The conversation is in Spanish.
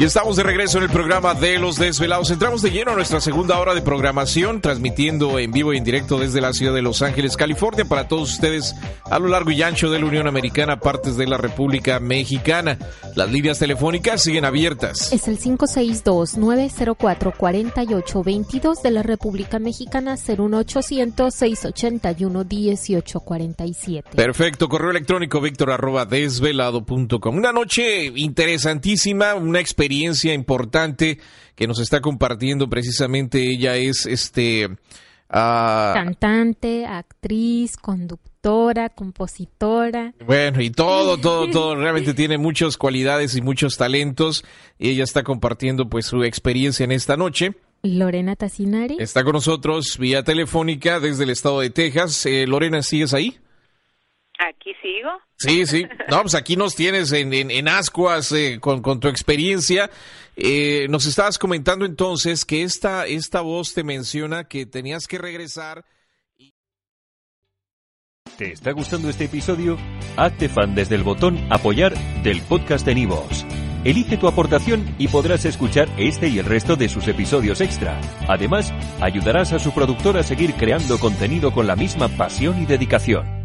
Y estamos de regreso en el programa de Los Desvelados. Entramos de lleno a nuestra segunda hora de programación, transmitiendo en vivo y en directo desde la ciudad de Los Ángeles, California, para todos ustedes a lo largo y ancho de la Unión Americana, partes de la República Mexicana. Las líneas telefónicas siguen abiertas. Es el 562-904-4822 de la República Mexicana, 01800-681-1847. Perfecto, correo electrónico víctor arroba desvelado.com. Una noche interesantísima, una experiencia importante que nos está compartiendo precisamente. Ella es este. Uh, Cantante, actriz, conductora, compositora. Bueno, y todo, todo, todo. Realmente tiene muchas cualidades y muchos talentos. Y ella está compartiendo pues su experiencia en esta noche. Lorena Tassinari. Está con nosotros vía telefónica desde el estado de Texas. Eh, Lorena, ¿sigues ahí? Aquí sigo. Sí, sí. No, pues aquí nos tienes en, en, en ascuas eh, con, con, tu experiencia. Eh, nos estabas comentando entonces que esta, esta voz te menciona que tenías que regresar. Y... ¿Te está gustando este episodio? Hazte fan desde el botón apoyar del podcast de Nivos. Elige tu aportación y podrás escuchar este y el resto de sus episodios extra. Además, ayudarás a su productor a seguir creando contenido con la misma pasión y dedicación.